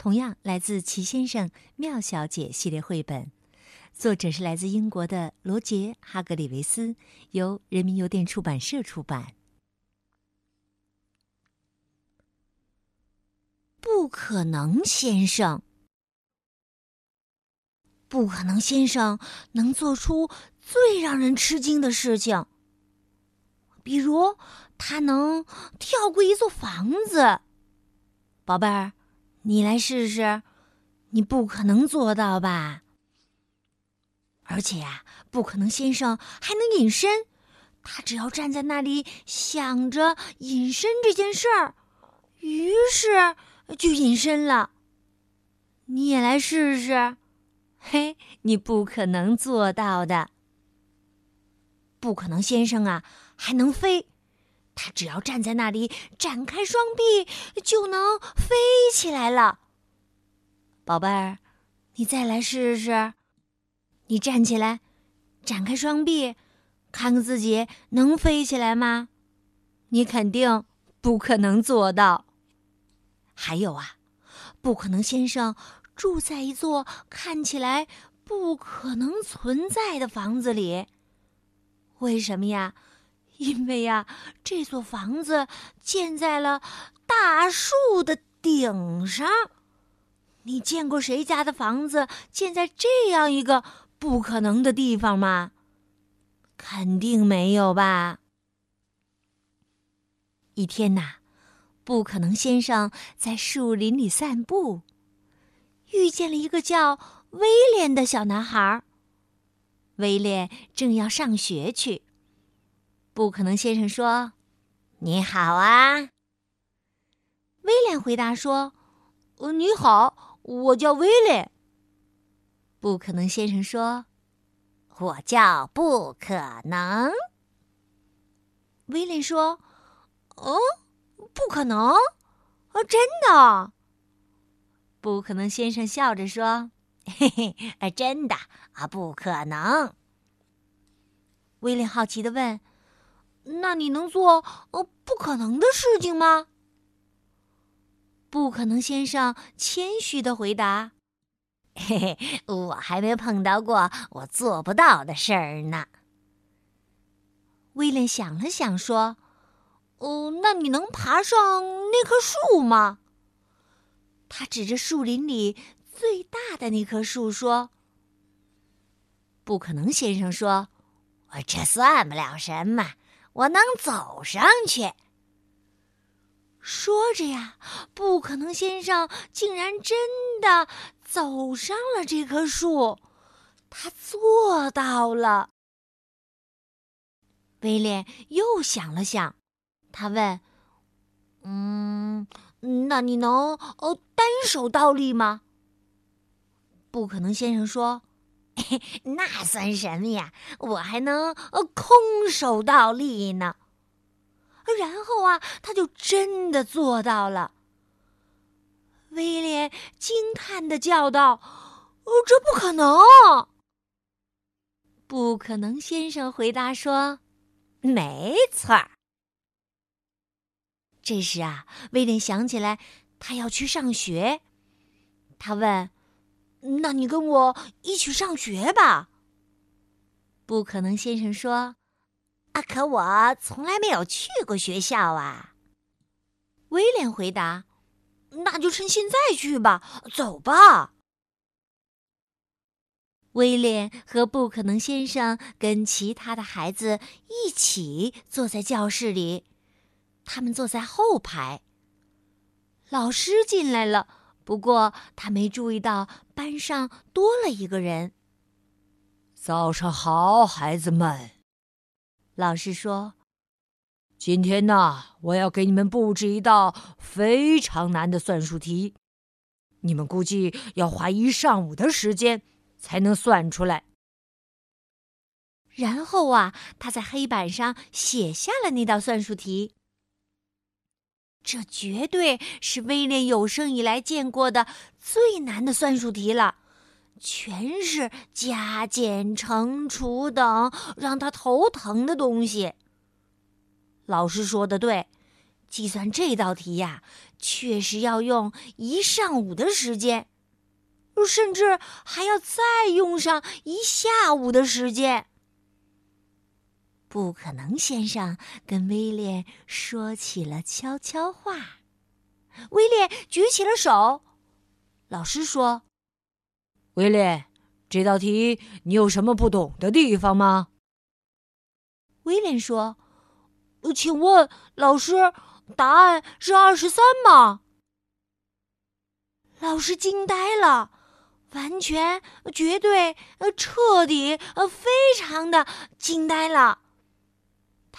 同样来自《齐先生、妙小姐》系列绘本，作者是来自英国的罗杰·哈格里维斯，由人民邮电出版社出版。不可能先生，不可能先生能做出最让人吃惊的事情，比如他能跳过一座房子。宝贝儿。你来试试，你不可能做到吧？而且呀，不可能先生还能隐身，他只要站在那里想着隐身这件事儿，于是就隐身了。你也来试试，嘿，你不可能做到的。不可能先生啊，还能飞。他只要站在那里，展开双臂，就能飞起来了。宝贝儿，你再来试试。你站起来，展开双臂，看看自己能飞起来吗？你肯定不可能做到。还有啊，不可能先生住在一座看起来不可能存在的房子里。为什么呀？因为呀，这座房子建在了大树的顶上。你见过谁家的房子建在这样一个不可能的地方吗？肯定没有吧。一天呐，不可能先生在树林里散步，遇见了一个叫威廉的小男孩。威廉正要上学去。不可能先生说：“你好啊。”威廉回答说：“呃，你好，我叫威廉。”不可能先生说：“我叫不可能。”威廉说：“哦，不可能，啊，真的。”不可能先生笑着说：“嘿嘿，啊真的啊，不可能。”威廉好奇的问。那你能做呃不可能的事情吗？不可能先生谦虚的回答：“嘿嘿，我还没碰到过我做不到的事儿呢。”威廉想了想说：“哦，那你能爬上那棵树吗？”他指着树林里最大的那棵树说：“不可能。”先生说：“我这算不了什么。”我能走上去。说着呀，不可能先生竟然真的走上了这棵树，他做到了。威廉又想了想，他问：“嗯，那你能呃单手倒立吗？”不可能先生说。那算什么呀？我还能呃空手倒立呢。然后啊，他就真的做到了。威廉惊叹的叫道：“哦，这不可能！”不可能先生回答说：“没错儿。”这时啊，威廉想起来他要去上学，他问。那你跟我一起上学吧。不可能，先生说：“啊，可我从来没有去过学校啊。”威廉回答：“那就趁现在去吧，走吧。”威廉和不可能先生跟其他的孩子一起坐在教室里，他们坐在后排。老师进来了。不过，他没注意到班上多了一个人。早上好，孩子们。老师说：“今天呢，我要给你们布置一道非常难的算术题。你们估计要花一上午的时间才能算出来。然后啊，他在黑板上写下了那道算术题。这绝对是威廉有生以来见过的最难的算术题了，全是加减乘除等让他头疼的东西。老师说的对，计算这道题呀，确实要用一上午的时间，甚至还要再用上一下午的时间。不可能先生跟威廉说起了悄悄话。威廉举起了手。老师说：“威廉，这道题你有什么不懂的地方吗？”威廉说：“请问老师，答案是二十三吗？”老师惊呆了，完全、绝对、彻底、非常的惊呆了。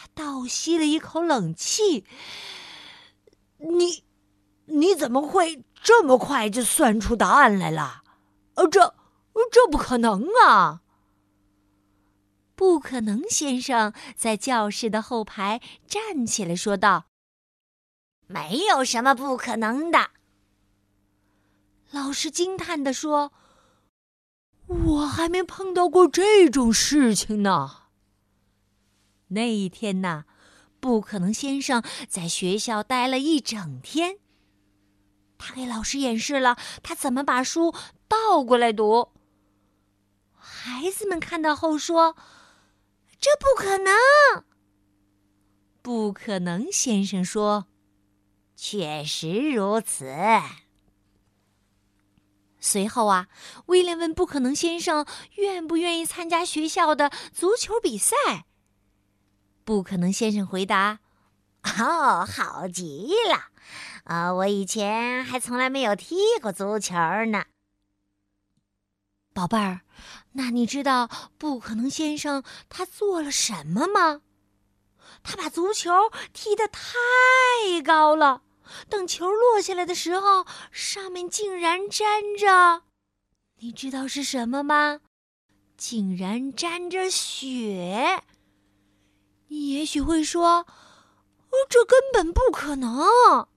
他倒吸了一口冷气。你，你怎么会这么快就算出答案来了？呃，这，这不可能啊！不可能，先生在教室的后排站起来说道：“没有什么不可能的。”老师惊叹地说：“我还没碰到过这种事情呢。”那一天呐，不可能先生在学校待了一整天。他给老师演示了他怎么把书倒过来读。孩子们看到后说：“这不可能！”不可能先生说：“确实如此。”随后啊，威廉问不可能先生愿不愿意参加学校的足球比赛。不可能，先生回答：“ 哦，好极了！啊，我以前还从来没有踢过足球呢。”宝贝儿，那你知道不可能先生他做了什么吗？他把足球踢得太高了，等球落下来的时候，上面竟然沾着……你知道是什么吗？竟然沾着雪！你也许会说：“这根本不可能。”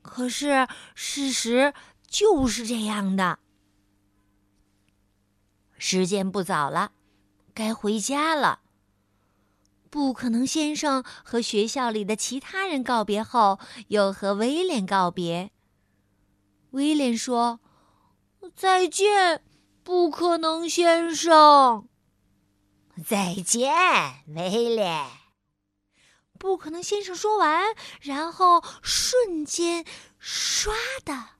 可是事实就是这样的。时间不早了，该回家了。不可能先生和学校里的其他人告别后，又和威廉告别。威廉说：“再见，不可能先生。”再见，威廉。不可能，先生说完，然后瞬间唰的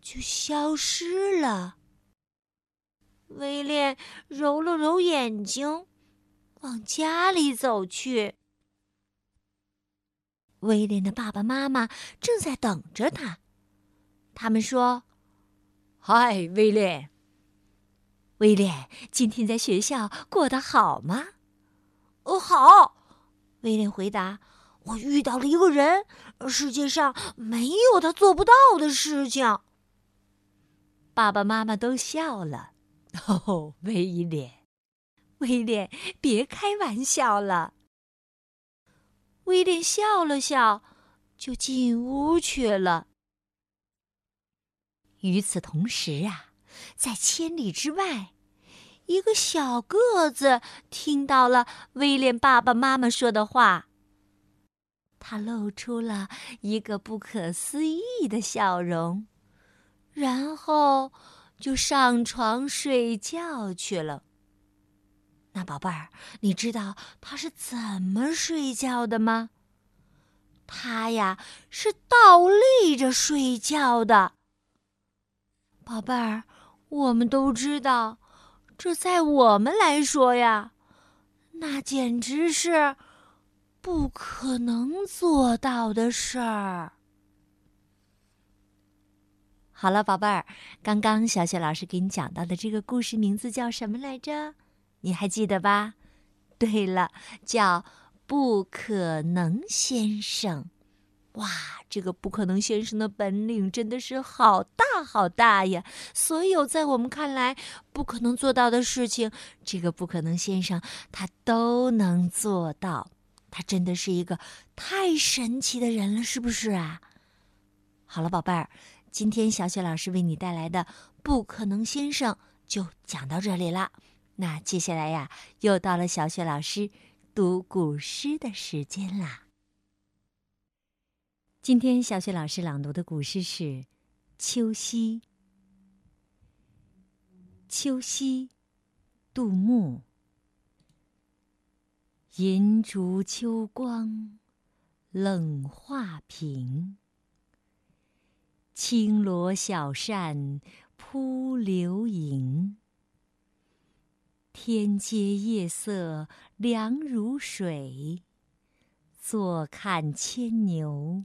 就消失了。威廉揉了揉眼睛，往家里走去。威廉的爸爸妈妈正在等着他，他们说：“嗨，威廉。”威廉今天在学校过得好吗？哦，好。威廉回答：“我遇到了一个人，世界上没有他做不到的事情。”爸爸妈妈都笑了。哦，威廉，威廉，别开玩笑了。威廉笑了笑，就进屋去了。与此同时啊。在千里之外，一个小个子听到了威廉爸爸妈妈说的话。他露出了一个不可思议的笑容，然后就上床睡觉去了。那宝贝儿，你知道他是怎么睡觉的吗？他呀是倒立着睡觉的。宝贝儿。我们都知道，这在我们来说呀，那简直是不可能做到的事儿。好了，宝贝儿，刚刚小雪老师给你讲到的这个故事名字叫什么来着？你还记得吧？对了，叫《不可能先生》。哇，这个不可能先生的本领真的是好大好大呀！所有在我们看来不可能做到的事情，这个不可能先生他都能做到。他真的是一个太神奇的人了，是不是啊？好了，宝贝儿，今天小雪老师为你带来的《不可能先生》就讲到这里了。那接下来呀，又到了小雪老师读古诗的时间啦。今天小雪老师朗读的古诗是《秋夕》。秋夕，杜牧。银烛秋光，冷画屏。轻罗小扇扑流萤。天阶夜色凉如水，坐看牵牛。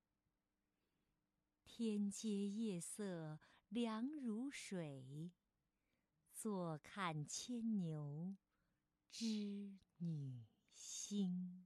天阶夜色凉如水，坐看牵牛。织女星。